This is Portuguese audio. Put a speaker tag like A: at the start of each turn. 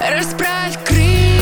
A: Расправь крылья